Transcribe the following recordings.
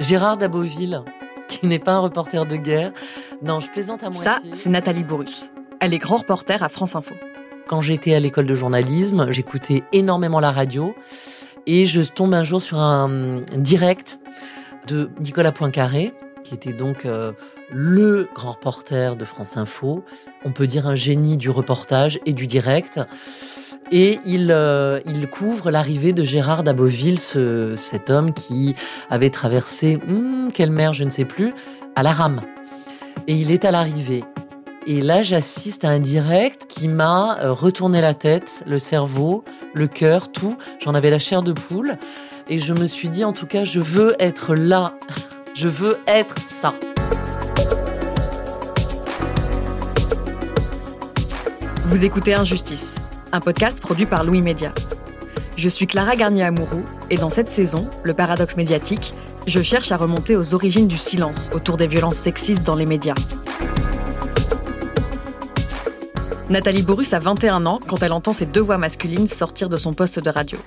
Gérard Daboville, qui n'est pas un reporter de guerre. Non, je plaisante à moitié. Ça, c'est Nathalie Bourrus. Elle est grand reporter à France Info. Quand j'étais à l'école de journalisme, j'écoutais énormément la radio et je tombe un jour sur un direct de Nicolas Poincaré, qui était donc euh, le grand reporter de France Info. On peut dire un génie du reportage et du direct. Et il, euh, il couvre l'arrivée de Gérard Daboville, ce, cet homme qui avait traversé, hmm, quelle mer, je ne sais plus, à la rame. Et il est à l'arrivée. Et là, j'assiste à un direct qui m'a euh, retourné la tête, le cerveau, le cœur, tout. J'en avais la chair de poule. Et je me suis dit, en tout cas, je veux être là. Je veux être ça. Vous écoutez Injustice, un podcast produit par Louis Média. Je suis Clara Garnier-Amouroux et dans cette saison, le paradoxe médiatique, je cherche à remonter aux origines du silence autour des violences sexistes dans les médias. Nathalie Borus a 21 ans quand elle entend ses deux voix masculines sortir de son poste de radio.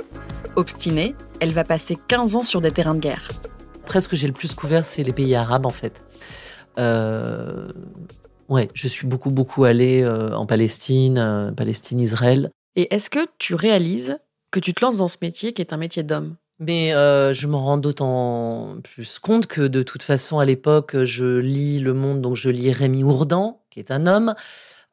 Obstinée, elle va passer 15 ans sur des terrains de guerre. Presque j'ai le plus couvert, c'est les pays arabes en fait. Euh, ouais, je suis beaucoup, beaucoup allée euh, en Palestine, euh, Palestine, Israël. Et est-ce que tu réalises que tu te lances dans ce métier qui est un métier d'homme? Mais euh, je m'en rends d'autant plus compte que de toute façon, à l'époque, je lis Le Monde, donc je lis Rémi Ourdan, qui est un homme.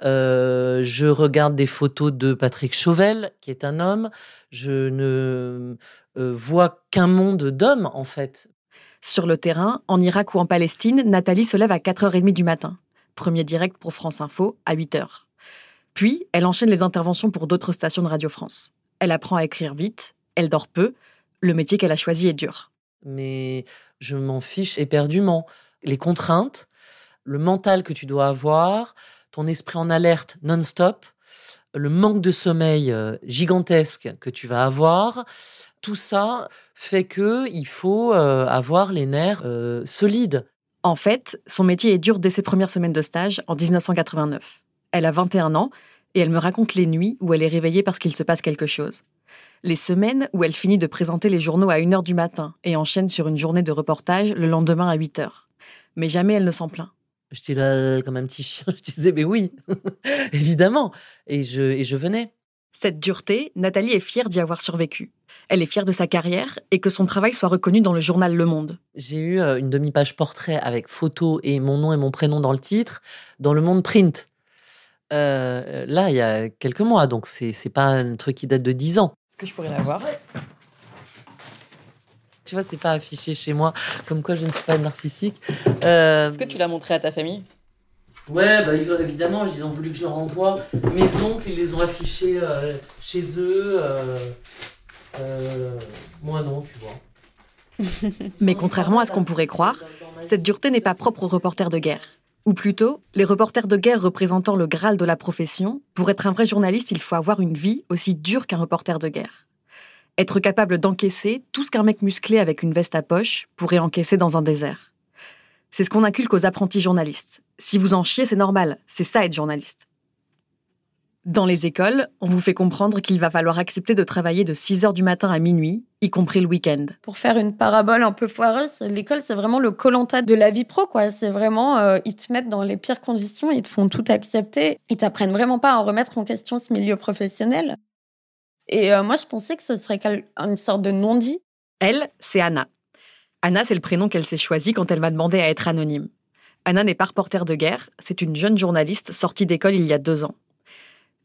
Euh, je regarde des photos de Patrick Chauvel, qui est un homme. Je ne euh, vois qu'un monde d'hommes, en fait. Sur le terrain, en Irak ou en Palestine, Nathalie se lève à 4h30 du matin. Premier direct pour France Info à 8h. Puis, elle enchaîne les interventions pour d'autres stations de Radio France. Elle apprend à écrire vite, elle dort peu. Le métier qu'elle a choisi est dur. Mais je m'en fiche éperdument. Les contraintes, le mental que tu dois avoir, ton esprit en alerte non-stop, le manque de sommeil euh, gigantesque que tu vas avoir, tout ça fait que il faut euh, avoir les nerfs euh, solides. En fait, son métier est dur dès ses premières semaines de stage en 1989. Elle a 21 ans et elle me raconte les nuits où elle est réveillée parce qu'il se passe quelque chose. Les semaines où elle finit de présenter les journaux à 1h du matin et enchaîne sur une journée de reportage le lendemain à 8h. Mais jamais elle ne s'en plaint. J'étais là comme un petit chien. Je disais, mais oui, évidemment. Et je, et je venais. Cette dureté, Nathalie est fière d'y avoir survécu. Elle est fière de sa carrière et que son travail soit reconnu dans le journal Le Monde. J'ai eu euh, une demi-page portrait avec photo et mon nom et mon prénom dans le titre dans le monde print. Euh, là, il y a quelques mois, donc c'est c'est pas un truc qui date de 10 ans. Est-ce que je pourrais l'avoir? Tu vois, c'est pas affiché chez moi, comme quoi je ne suis pas narcissique. Euh, Est-ce que tu l'as montré à ta famille? Ouais, bah, ils ont- évidemment, ils ont voulu que je leur envoie. Mes oncles, ils les ont affichés euh, chez eux. euh, euh, moi, non, tu vois. Mais contrairement à ce qu'on pourrait croire, cette dureté n'est pas propre aux reporters de guerre. Ou plutôt, les reporters de guerre représentant le Graal de la profession, pour être un vrai journaliste, il faut avoir une vie aussi dure qu'un reporter de guerre. Être capable d'encaisser tout ce qu'un mec musclé avec une veste à poche pourrait encaisser dans un désert. C'est ce qu'on inculque aux apprentis journalistes. Si vous en chiez, c'est normal, c'est ça être journaliste. Dans les écoles, on vous fait comprendre qu'il va falloir accepter de travailler de 6 heures du matin à minuit, y compris le week-end. Pour faire une parabole un peu foireuse, l'école, c'est vraiment le colanta de la vie pro, quoi. C'est vraiment, euh, ils te mettent dans les pires conditions, ils te font tout accepter. Ils t'apprennent vraiment pas à remettre en question ce milieu professionnel. Et euh, moi, je pensais que ce serait une sorte de non-dit. Elle, c'est Anna. Anna, c'est le prénom qu'elle s'est choisi quand elle m'a demandé à être anonyme. Anna n'est pas reporter de guerre, c'est une jeune journaliste sortie d'école il y a deux ans.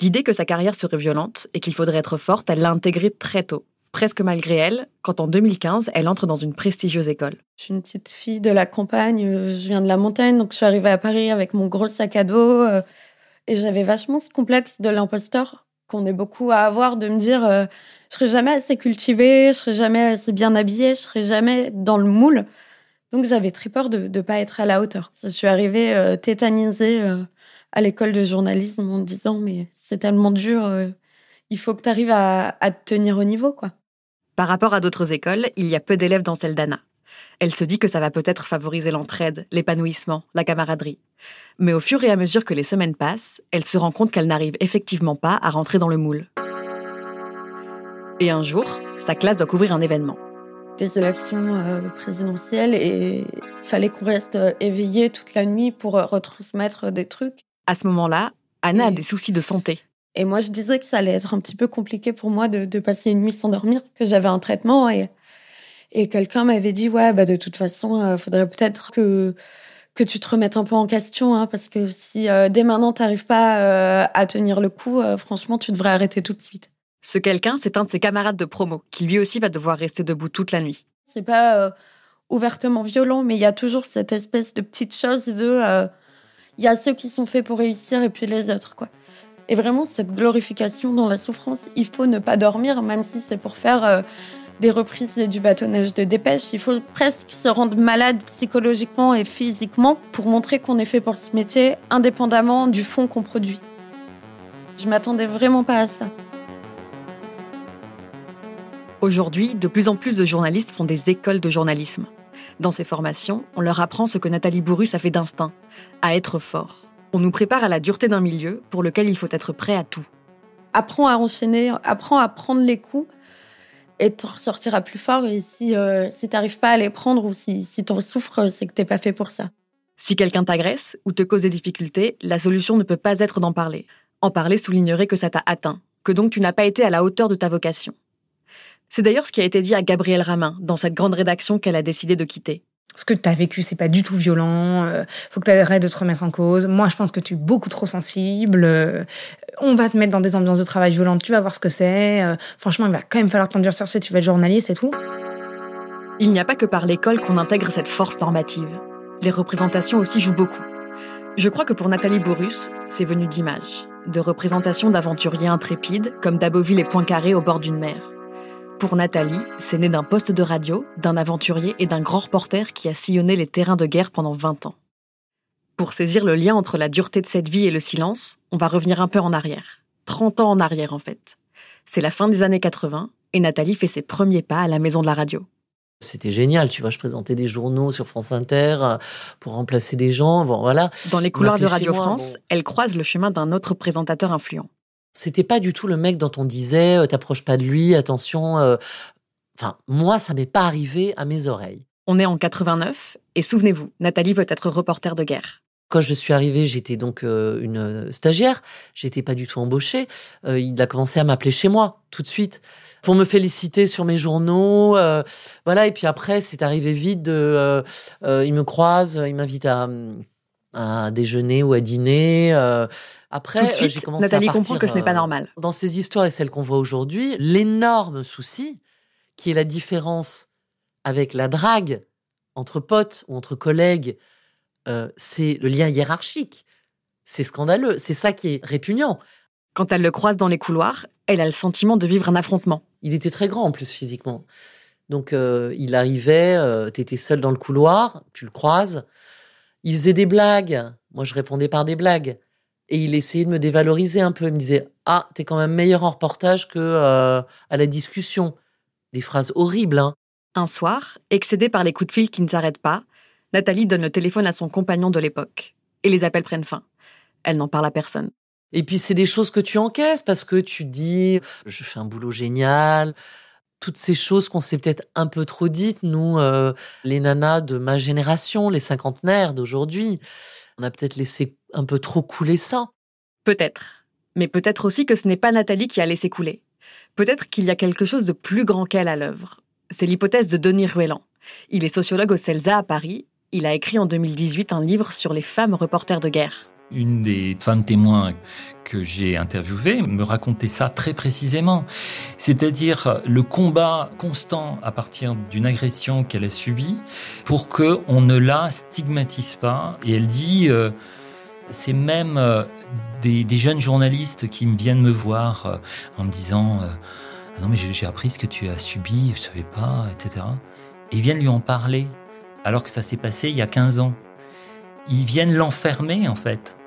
L'idée que sa carrière serait violente et qu'il faudrait être forte, elle l'a intégrée très tôt, presque malgré elle, quand en 2015, elle entre dans une prestigieuse école. Je suis une petite fille de la campagne, euh, je viens de la montagne, donc je suis arrivée à Paris avec mon gros sac à dos. euh, et j'avais vachement ce complexe de l'imposteur qu'on est beaucoup à avoir, de me dire euh, je serai jamais assez cultivée, je serai jamais assez bien habillée, je serai jamais dans le moule. Donc j'avais très peur de ne pas être à la hauteur. Je suis arrivée euh, tétanisée à l'école de journalisme en me disant mais c'est tellement dur, euh, il faut que tu arrives à, à te tenir au niveau quoi. Par rapport à d'autres écoles, il y a peu d'élèves dans celle d'Anna. Elle se dit que ça va peut-être favoriser l'entraide, l'épanouissement, la camaraderie. Mais au fur et à mesure que les semaines passent, elle se rend compte qu'elle n'arrive effectivement pas à rentrer dans le moule. Et un jour, sa classe doit couvrir un événement. des élections euh, présidentielles et il fallait qu'on reste euh, éveillé toute la nuit pour retransmettre des trucs. À ce moment-là, Anna a des soucis de santé. Et moi, je disais que ça allait être un petit peu compliqué pour moi de, de passer une nuit sans dormir, que j'avais un traitement et, et quelqu'un m'avait dit ouais bah de toute façon, il faudrait peut-être que que tu te remettes un peu en question, hein, parce que si dès maintenant t'arrives pas à tenir le coup, franchement, tu devrais arrêter tout de suite. Ce quelqu'un, c'est un de ses camarades de promo, qui lui aussi va devoir rester debout toute la nuit. C'est pas euh, ouvertement violent, mais il y a toujours cette espèce de petite chose de. Il y a ceux qui sont faits pour réussir et puis les autres, quoi. Et vraiment, cette glorification dans la souffrance, il faut ne pas dormir, même si c'est pour faire euh, des reprises et du bâtonnage de dépêche. Il faut presque se rendre malade psychologiquement et physiquement pour montrer qu'on est fait pour ce métier, indépendamment du fond qu'on produit. Je m'attendais vraiment pas à ça. Aujourd'hui, de plus en plus de journalistes font des écoles de journalisme. Dans ces formations, on leur apprend ce que Nathalie Bourrus a fait d'instinct, à être fort. On nous prépare à la dureté d'un milieu pour lequel il faut être prêt à tout. Apprends à enchaîner, apprends à prendre les coups et tu ressortiras plus fort. Et si, euh, si t'arrives pas à les prendre ou si, si t'en souffres, c'est que t'es pas fait pour ça. Si quelqu'un t'agresse ou te cause des difficultés, la solution ne peut pas être d'en parler. En parler soulignerait que ça t'a atteint, que donc tu n'as pas été à la hauteur de ta vocation. C'est d'ailleurs ce qui a été dit à Gabrielle Ramin dans cette grande rédaction qu'elle a décidé de quitter. Ce que tu as vécu, c'est pas du tout violent. Euh, faut que tu arrêtes de te remettre en cause. Moi, je pense que tu es beaucoup trop sensible. Euh, on va te mettre dans des ambiances de travail violentes. Tu vas voir ce que c'est. Euh, franchement, il va quand même falloir t'endurcir si tu vas être journaliste et tout. Il n'y a pas que par l'école qu'on intègre cette force normative. Les représentations aussi jouent beaucoup. Je crois que pour Nathalie Bourrus, c'est venu d'images, de représentations d'aventuriers intrépides comme Daboville et Poincaré au bord d'une mer. Pour Nathalie, c'est né d'un poste de radio, d'un aventurier et d'un grand reporter qui a sillonné les terrains de guerre pendant 20 ans. Pour saisir le lien entre la dureté de cette vie et le silence, on va revenir un peu en arrière. 30 ans en arrière, en fait. C'est la fin des années 80 et Nathalie fait ses premiers pas à la maison de la radio. C'était génial, tu vois, je présentais des journaux sur France Inter euh, pour remplacer des gens, bon, voilà. Dans les couloirs de Radio France, elle croise le chemin d'un autre présentateur influent. C'était pas du tout le mec dont on disait euh, t'approches pas de lui, attention. Euh. Enfin, moi, ça m'est pas arrivé à mes oreilles. On est en 89 et souvenez-vous, Nathalie veut être reporter de guerre. Quand je suis arrivée, j'étais donc euh, une stagiaire. J'étais pas du tout embauchée. il a commencé à m'appeler chez moi tout de suite pour me féliciter sur mes journaux. voilà. Et puis après, c'est arrivé vite. De, il me croise, il m'invite à, à déjeuner ou à dîner. Après, euh, j'ai commencé Nathalie comprend que ce n'est pas euh, normal. Dans ces histoires et celles qu'on voit aujourd'hui, l'énorme souci, qui est la différence avec la drague entre potes ou entre collègues, euh, c'est le lien hiérarchique. C'est scandaleux. C'est ça qui est répugnant. Quand elle le croise dans les couloirs, elle a le sentiment de vivre un affrontement. Il était très grand en plus physiquement. Donc il arrivait, tu étais seul dans le couloir, tu le croises. Il faisait des blagues. Moi, je répondais par des blagues et il essayait de me dévaloriser un peu. Il me disait Ah, t'es quand même meilleur en reportage que euh, à la discussion. Des phrases horribles. Hein. Un soir, excédée par les coups de fil qui ne s'arrêtent pas, Nathalie donne le téléphone à son compagnon de l'époque. Et les appels prennent fin. Elle n'en parle à personne. Et puis c'est des choses que tu encaisses parce que tu dis je fais un boulot génial. Toutes ces choses qu'on s'est peut-être un peu trop dites, nous, euh, les nanas de ma génération, les cinquantenaires d'aujourd'hui. On a peut-être laissé un peu trop couler ça. Peut-être. Mais peut-être aussi que ce n'est pas Nathalie qui a laissé couler. Peut-être qu'il y a quelque chose de plus grand qu'elle à l'œuvre. C'est l'hypothèse de Denis Ruellan. Il est sociologue au CELSA à Paris. Il a écrit en 2018 un livre sur les femmes reporters de guerre. Une des femmes témoins que j'ai interviewées me racontait ça très précisément. C'est-à-dire le combat constant à partir d'une agression qu'elle a subie pour qu'on ne la stigmatise pas. Et elle dit, euh, c'est même euh, des, jeunes journalistes qui me viennent me voir euh, en me disant ah non mais j'ai appris ce que tu as subi, je savais pas, etc. Et ils viennent lui en parler alors que ça s'est passé il y a 15 ans. Ils viennent l'enfermer en fait.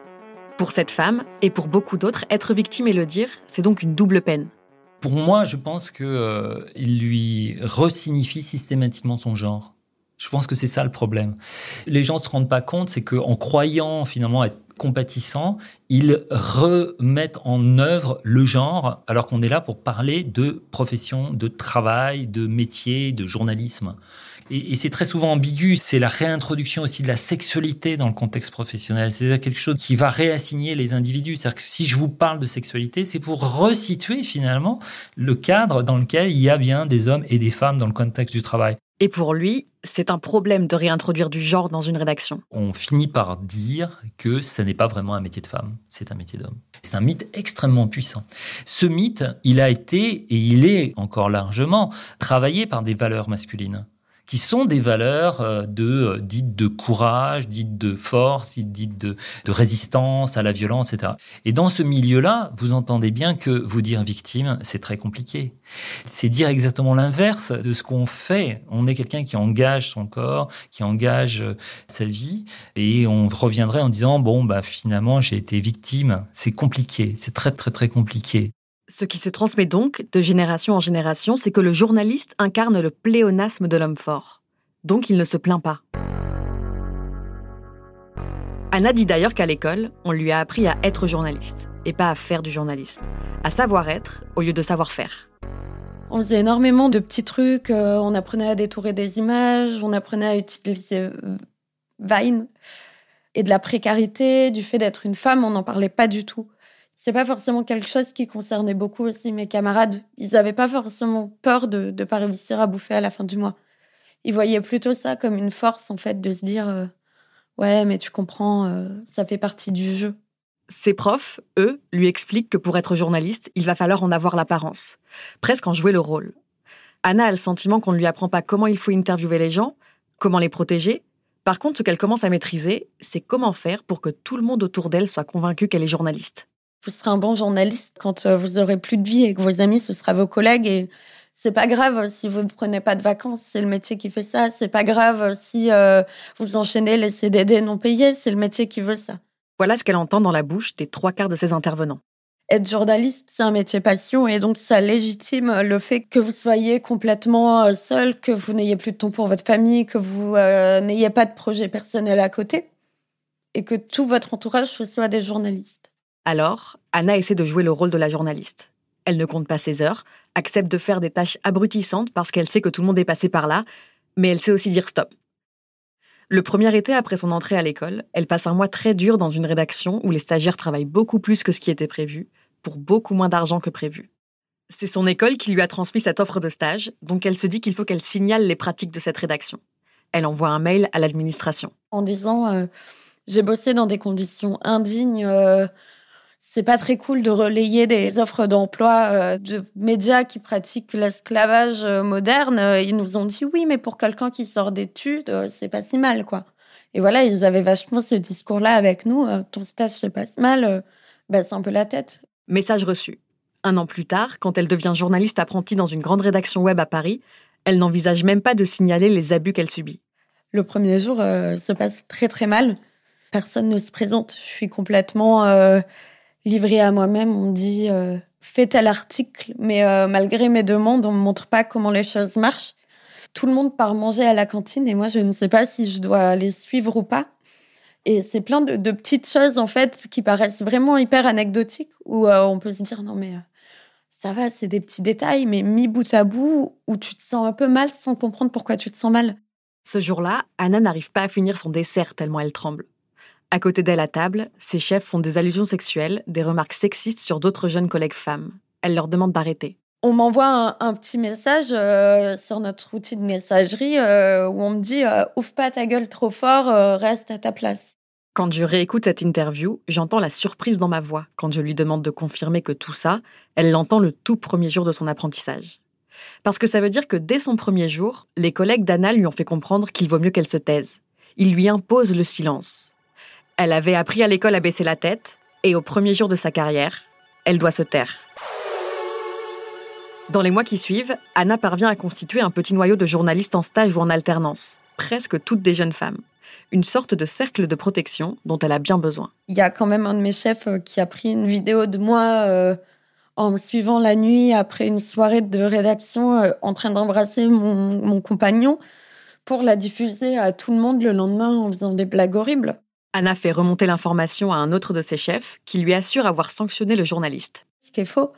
Pour cette femme, et pour beaucoup d'autres, être victime et le dire, c'est donc une double peine. Pour moi, je pense qu'il euh, lui resignifie systématiquement son genre. Je pense que c'est ça le problème. Les gens ne se rendent pas compte, c'est qu'en croyant finalement être compatissant, ils remettent en œuvre le genre, alors qu'on est là pour parler de profession, de travail, de métier, de journalisme. Et, c'est très souvent ambigu. C'est la réintroduction aussi de la sexualité dans le contexte professionnel. C'est quelque chose qui va réassigner les individus. C'est-à-dire que si je vous parle de sexualité, c'est pour resituer finalement le cadre dans lequel il y a bien des hommes et des femmes dans le contexte du travail. Et pour lui, c'est un problème de réintroduire du genre dans une rédaction. On finit par dire que ce n'est pas vraiment un métier de femme, c'est un métier d'homme. C'est un mythe extrêmement puissant. Ce mythe, il a été et il est encore largement travaillé par des valeurs masculines qui sont des valeurs euh, euh, dites de courage, dites de force, dites de, de résistance à la violence, etc. Et dans ce milieu-là, vous entendez bien que vous dire victime, c'est très compliqué. C'est dire exactement l'inverse de ce qu'on fait. On est quelqu'un qui engage son corps, qui engage euh, sa vie, et on reviendrait en disant bon bah finalement j'ai été victime. C'est compliqué, c'est très très très compliqué. Ce qui se transmet donc de génération en génération, c'est que le journaliste incarne le pléonasme de l'homme fort. Donc il ne se plaint pas. Anna dit d'ailleurs qu'à l'école, on lui a appris à être journaliste, et pas à faire du journalisme, à savoir être au lieu de savoir faire. On faisait énormément de petits trucs, euh, on apprenait à détourer des images, on apprenait à utiliser euh, Vine, et de la précarité, du fait d'être une femme, on n'en parlait pas du tout c'est pas forcément quelque chose qui concernait beaucoup aussi mes camarades. Ils avaient pas forcément peur de ne pas réussir à bouffer à la fin du mois. Ils voyaient plutôt ça comme une force, en fait, de se dire euh, Ouais, mais tu comprends, euh, ça fait partie du jeu. Ses profs, eux, lui expliquent que pour être journaliste, il va falloir en avoir l'apparence, presque en jouer le rôle. Anna a le sentiment qu'on ne lui apprend pas comment il faut interviewer les gens, comment les protéger. Par contre, ce qu'elle commence à maîtriser, c'est comment faire pour que tout le monde autour d'elle soit convaincu qu'elle est journaliste vous serez un bon journaliste quand euh, vous aurez plus de vie et que vos amis ce sera vos collègues et c'est pas grave si vous ne prenez pas de vacances, c'est le métier qui fait ça. C'est pas grave si euh, vous enchaînez les CDD non payés, c'est le métier qui veut ça. Voilà ce qu'elle entend dans la bouche des trois quarts de ses intervenants. Être journaliste, c'est un métier passion et donc ça légitime le fait que vous soyez complètement euh, seul, que vous n'ayez plus de temps pour votre famille, que vous n'ayez pas de projet personnel à côté et que tout votre entourage soit des journalistes. Alors, Anna essaie de jouer le rôle de la journaliste. Elle ne compte pas ses heures, accepte de faire des tâches abrutissantes parce qu'elle sait que tout le monde est passé par là, mais elle sait aussi dire stop. Le premier été après son entrée à l'école, elle passe un mois très dur dans une rédaction où les stagiaires travaillent beaucoup plus que ce qui était prévu, pour beaucoup moins d'argent que prévu. C'est son école qui lui a transmis cette offre de stage, donc elle se dit qu'il faut qu'elle signale les pratiques de cette rédaction. Elle envoie un mail à l'administration. En disant euh, J'ai bossé dans des conditions indignes. Euh, c'est pas très cool de relayer des offres d'emploi euh, de médias qui pratiquent l'esclavage euh, moderne. Euh, ils nous ont dit oui, mais pour quelqu'un qui sort d'études, c'est pas si mal, quoi. Et voilà, ils avaient vachement ce discours-là avec nous. Ton stage se passe mal, c'est un peu la tête. Message reçu. Un an plus tard, quand elle devient journaliste apprentie dans une grande rédaction web à Paris, elle n'envisage même pas de signaler les abus qu'elle subit. Le premier jour se passe très très mal. Personne ne se présente. Je suis complètement livré à moi-même. On dit euh, fais tel article, mais euh, malgré mes demandes, on me montre pas comment les choses marchent. Tout le monde part manger à la cantine et moi je ne sais pas si je dois les suivre ou pas. Et c'est plein de, petites choses en fait qui paraissent vraiment hyper anecdotiques où euh, on peut se dire non mais ça va, c'est des petits détails, mais mis bout à bout où tu te sens un peu mal sans comprendre pourquoi tu te sens mal. Ce jour-là, Anna n'arrive pas à finir son dessert tellement elle tremble. À côté d'elle à table, ses chefs font des allusions sexuelles, des remarques sexistes sur d'autres jeunes collègues femmes. Elle leur demande d'arrêter. On m'envoie un, petit message euh, sur notre outil de messagerie euh, où on me dit euh, Ouvre pas ta gueule trop fort, reste à ta place. Quand je réécoute cette interview, j'entends la surprise dans ma voix quand je lui demande de confirmer que tout ça, elle l'entend le tout premier jour de son apprentissage. Parce que ça veut dire que dès son premier jour, les collègues d'Anna lui ont fait comprendre qu'il vaut mieux qu'elle se taise. Ils lui imposent le silence. Elle avait appris à l'école à baisser la tête, et au premier jour de sa carrière, elle doit se taire. Dans les mois qui suivent, Anna parvient à constituer un petit noyau de journalistes en stage ou en alternance, presque toutes des jeunes femmes. Une sorte de cercle de protection dont elle a bien besoin. Il y a quand même un de mes chefs euh, qui a pris une vidéo de moi euh, en me suivant la nuit après une soirée de rédaction euh, en train d'embrasser mon compagnon pour la diffuser à tout le monde le lendemain en faisant des blagues horribles. Anna fait remonter l'information à un autre de ses chefs qui lui assure avoir sanctionné le journaliste. Ce qui est faux.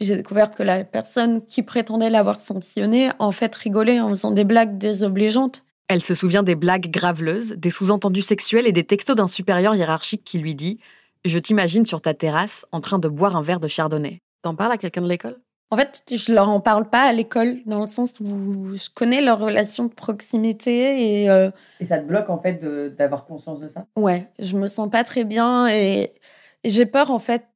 J'ai découvert que la personne qui prétendait l'avoir sanctionné en fait rigolait en faisant des blagues désobligeantes. Elle se souvient des blagues graveleuses, des sous-entendus sexuels et des textos d'un supérieur hiérarchique qui lui dit Je t'imagine sur ta terrasse en train de boire un verre de chardonnay. T'en parles à quelqu'un de l'école? En fait, je leur en parle pas à l'école, dans le sens où je connais leur relation de proximité et. euh, Et ça te bloque en fait d'avoir conscience de ça? Ouais, je me sens pas très bien et, et j'ai peur en fait.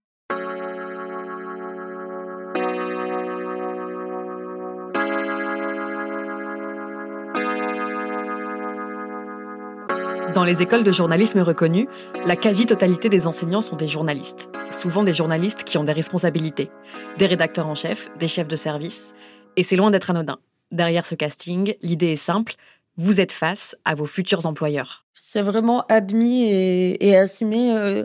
Dans les écoles de journalisme reconnues, la quasi-totalité des enseignants sont des journalistes. Souvent des journalistes qui ont des responsabilités. Des rédacteurs en chef, des chefs de service. Et c'est loin d'être anodin. Derrière ce casting, l'idée est simple. Vous êtes face à vos futurs employeurs. C'est vraiment admis et, assumé euh,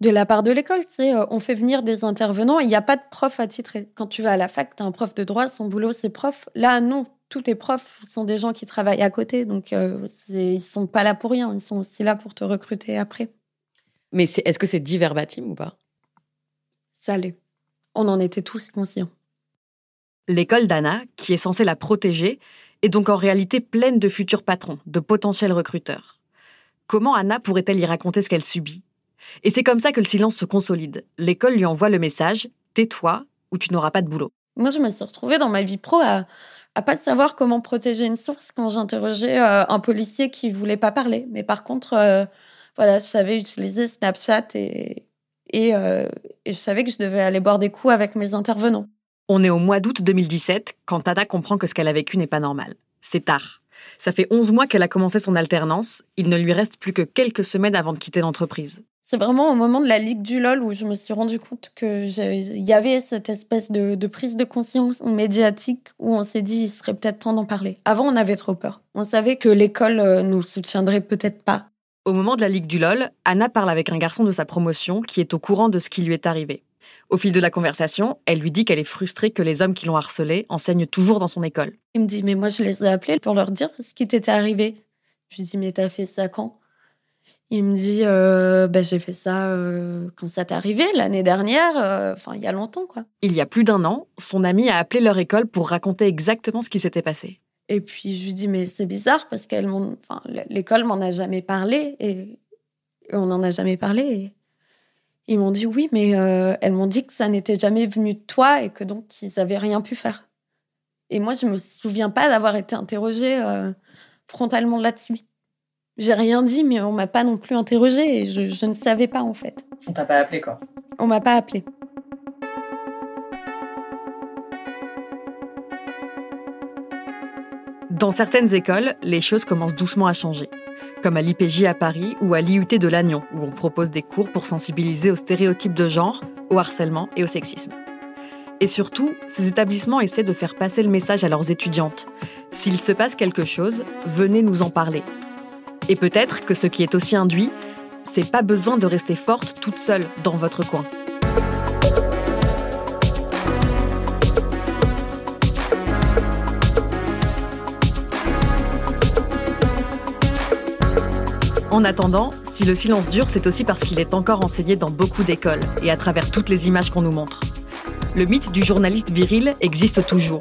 de la part de l'école. Euh, on fait venir des intervenants. Il n'y a pas de prof attitré. Quand tu vas à la fac, tu as un prof de droit, son boulot c'est prof. Là, non. Tous tes profs sont des gens qui travaillent à côté, donc euh, ils sont pas là pour rien. Ils sont aussi là pour te recruter après. Mais est-ce que c'est dit verbatim ou pas? Ça l'est. On en était tous conscients. L'école d'Anna, qui est censée la protéger, est donc en réalité pleine de futurs patrons, de potentiels recruteurs. Comment Anna pourrait-elle y raconter ce qu'elle subit? Et c'est comme ça que le silence se consolide. L'école lui envoie le message Tais-toi ou tu n'auras pas de boulot. Moi, je me suis retrouvée dans ma vie pro à, à pas savoir comment protéger une source quand j'interrogeais euh, un policier qui voulait pas parler. Mais par contre, euh, voilà, je savais utiliser Snapchat et, euh, et je savais que je devais aller boire des coups avec mes intervenants. On est au mois d'août 2017 quand Anna comprend que ce qu'elle a vécu n'est pas normal. C'est tard. Ça fait 11 mois qu'elle a commencé son alternance. Il ne lui reste plus que quelques semaines avant de quitter l'entreprise. C'est vraiment au moment de la Ligue du LOL où je me suis rendu compte que j'ai- il y avait cette espèce de, de prise de conscience médiatique où on s'est dit il serait peut-être temps d'en parler. Avant, on avait trop peur. On savait que l'école euh, nous soutiendrait peut-être pas. Au moment de la Ligue du LOL, Anna parle avec un garçon de sa promotion qui est au courant de ce qui lui est arrivé. Au fil de la conversation, elle lui dit qu'elle est frustrée que les hommes qui l'ont harcelée enseignent toujours dans son école. Il me dit, mais moi, je les ai appelés pour leur dire ce qui t'était arrivé. Je lui dis, mais t'as fait ça quand? Il me dit, euh, ben, j'ai fait ça euh, quand ça t'est arrivé, l'année dernière, euh, enfin, il y a longtemps, quoi. Il y a plus d'un an, son ami a appelé leur école pour raconter exactement ce qui s'était passé. Et puis, je lui dis, mais c'est bizarre parce qu'elle l'école m'en a jamais parlé et, et on n'en a jamais parlé. Et ils m'ont dit, oui, mais euh, elles m'ont dit que ça n'était jamais venu de toi et que donc ils avaient rien pu faire. Et moi, je me souviens pas d'avoir été interrogée frontalement là-dessus. J'ai rien dit, mais on m'a pas non plus interrogée et je, je ne savais pas en fait. On t'a pas appelé quoi On m'a pas appelé. Dans certaines écoles, les choses commencent doucement à changer, comme à l'IPJ à Paris ou à l'IUT de Lannion, où on propose des cours pour sensibiliser aux stéréotypes de genre, au harcèlement et au sexisme. Et surtout, ces établissements essaient de faire passer le message à leurs étudiantes. S'il se passe quelque chose, venez nous en parler. Et peut-être que ce qui est aussi induit, c'est pas besoin de rester forte toute seule dans votre coin. En attendant, si le silence dure, c'est aussi parce qu'il est encore enseigné dans beaucoup d'écoles et à travers toutes les images qu'on nous montre. Le mythe du journaliste viril existe toujours.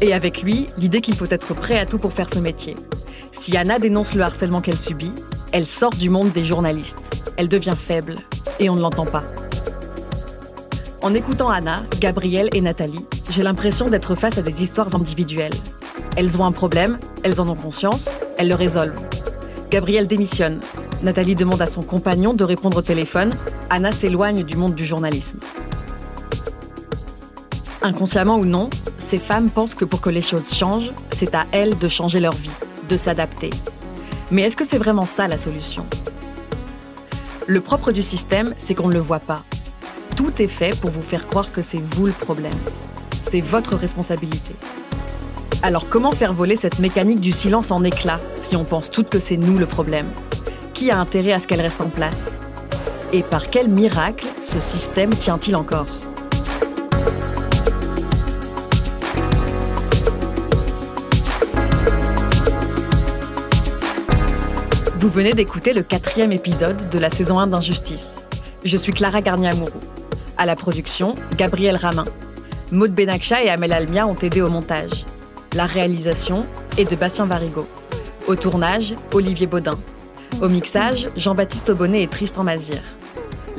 Et avec lui, l'idée qu'il faut être prêt à tout pour faire ce métier. Si Anna dénonce le harcèlement qu'elle subit, elle sort du monde des journalistes. Elle devient faible et on ne l'entend pas. En écoutant Anna, Gabrielle et Nathalie, j'ai l'impression d'être face à des histoires individuelles. Elles ont un problème, elles en ont conscience, elles le résolvent. Gabrielle démissionne. Nathalie demande à son compagnon de répondre au téléphone. Anna s'éloigne du monde du journalisme. Inconsciemment ou non, ces femmes pensent que pour que les choses changent, c'est à elles de changer leur vie, de s'adapter. Mais est-ce que c'est vraiment ça la solution? Le propre du système, c'est qu'on ne le voit pas. Tout est fait pour vous faire croire que c'est vous le problème. C'est votre responsabilité. Alors comment faire voler cette mécanique du silence en éclats si on pense toutes que c'est nous le problème? Qui a intérêt à ce qu'elle reste en place? Et par quel miracle ce système tient-il encore? Vous venez d'écouter le quatrième épisode de la saison 1 d'Injustice. Je suis Clara Garnier-Amouroux. À la production, Gabriel Ramin. Maud Benakcha et Amel Almia ont aidé au montage. La réalisation est de Bastien Varigo. Au tournage, Olivier Baudin. Au mixage, Jean-Baptiste Aubonnet et Tristan Mazir.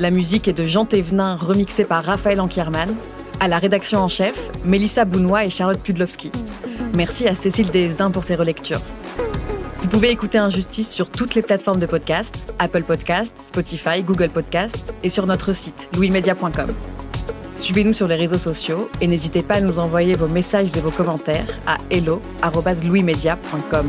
La musique est de Jean Thévenin, remixée par Raphaël Ankierman. À la rédaction en chef, Mélissa Bounois et Charlotte Pudlowski. Merci à Cécile Desdin pour ses relectures. Vous pouvez écouter Injustice sur toutes les plateformes de podcast, Apple Podcast, Spotify, Google Podcast et sur notre site louismedia.com. Suivez-nous sur les réseaux sociaux et n'hésitez pas à nous envoyer vos messages et vos commentaires à hello@louismedia.com.